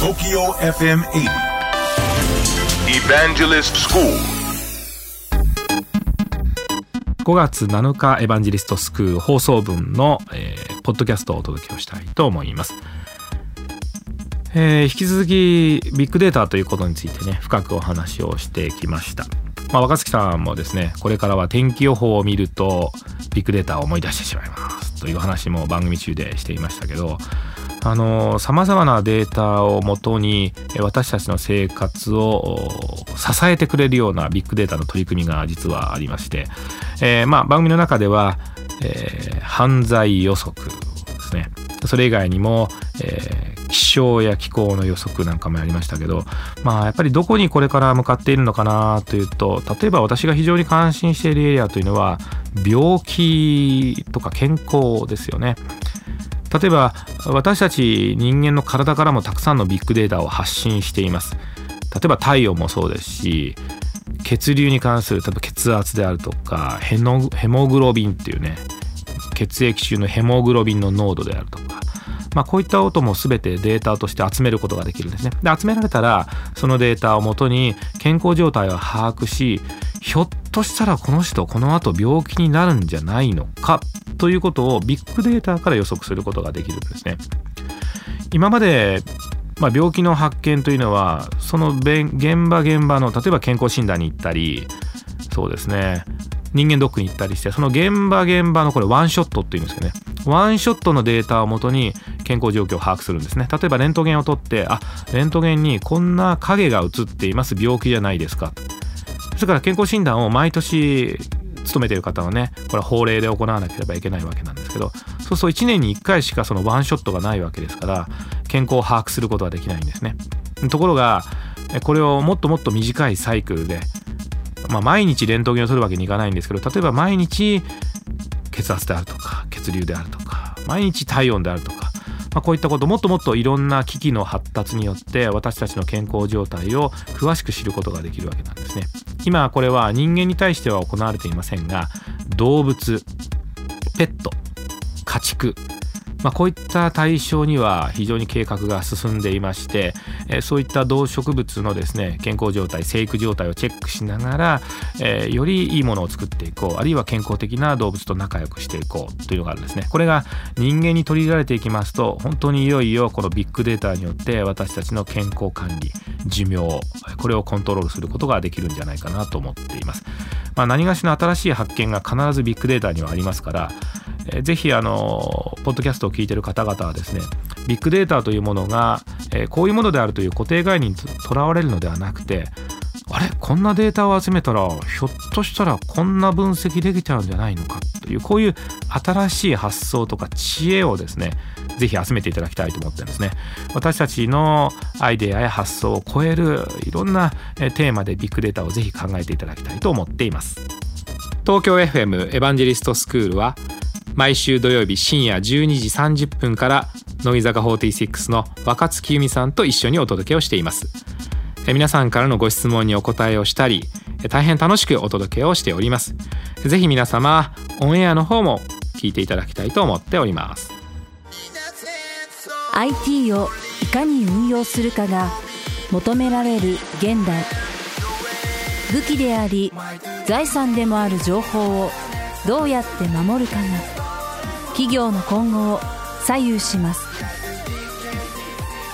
TOKYO FM 80 Evangelist School. 5月7日エヴァンジェリストスクール放送分の、えーポッドキャストをお届けをしたいと思います、えー引き続きビッグデータということについてね深くお話をしてきました。まあ、若月さんもですねこれからは天気予報を見るとビッグデータを思い出してしまいますという話も番組中でしていましたけどあのさまざまなデータをもとに私たちの生活を支えてくれるようなビッグデータの取り組みが実はありまして、えーまあ、番組の中では、えー犯罪予測ですねそれ以外にも、えー気象や気候の予測なんかもやりましたけどまあやっぱりどこにこれから向かっているのかなというと例えば私が非常に関心しているエリアというのは病気とか健康ですよね。例えば私たち人間の体からもたくさんのビッグデータを発信しています例えば体温もそうですし血流に関する例えば血圧であるとかヘモグロビンっていうね血液中のヘモグロビンの濃度であるとかまあ、こういった音も全てデータとして集めることができるんですね。で集められたらそのデータをもとに健康状態を把握しひょっとしたらこの人この後病気になるんじゃないのかということをビッグデータから予測することができるんですね。今までまあ、病気の発見というのはそのべん現場現場の例えば健康診断に行ったりそうですね。人間ドックに行ったりしてその現場現場のこれワンショットっていうんですけどね。ワンショットのデータをもとに健康状況を把握するんですね。例えばレントゲンを取ってあレントゲンにこんな影が映っています。病気じゃないですか。それから健康診断を毎年勤めてる方はねこれは法令で行わなければいけないわけなんですけどそうすると1年に1回しかそのワンショットがないわけですから健康を把握することができないんですね。ところがえこれをもっともっと短いサイクルで、まあ、毎日レントゲンを取るわけにいかないんですけど例えば毎日血圧であるとか血流であるとか毎日体温であるとか、まあ、こういったこともっともっといろんな機器の発達によって私たちの健康状態を詳しく知ることができるわけなんですね。今これは人間に対しては行われていませんが動物ペット家畜まあ、こういった対象には非常に計画が進んでいまして、えーそういった動植物のですね健康状態生育状態をチェックしながら、えーよりいいものを作っていこうあるいは健康的な動物と仲良くしていこうというのがあるんですね。これが人間に取り入れられていきますと本当にいよいよこのビッグデータによって私たちの健康管理寿命これをコントロールすることができるんじゃないかなと思っています、まあ、何がしの新しい発見が必ずビッグデータにはありますからえぜひあのポッドキャストを聞いている方々はですねビッグデータというものが、えこういうものであるという固定概念にとらわれるのではなくてあれこんなデータを集めたらひょっとしたらこんな分析できちゃうんじゃないのかというこういう新しい発想とか知恵をですねぜひ集めていただきたいと思ってるんですね。私たちのアイデアや発想を超えるいろんなテーマでビッグデータをぜひ考えていただきたいと思っています。東京 FM エヴァンジェリストスクールは毎週土曜日深夜12時30分から乃木坂46の若月由美さんと一緒にお届けをしています。皆さんからのご質問にお答えをしたり大変楽しくお届けをしております。ぜひ皆様オンエアの方も聞いていただきたいと思っております。IT をいかに運用するかが求められる現代。武器であり財産でもある情報をどうやって守るかが企業の今後を左右します。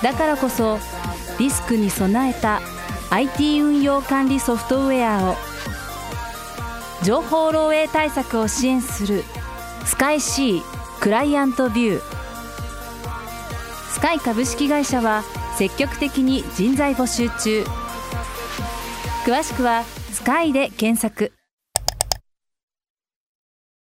だからこそリスクに備えた IT 運用管理ソフトウェアを情報漏洩対策を支援するスカイ C クライアントビュー。スカイ株式会社は積極的に人材募集中。詳しくは「スカイで検索。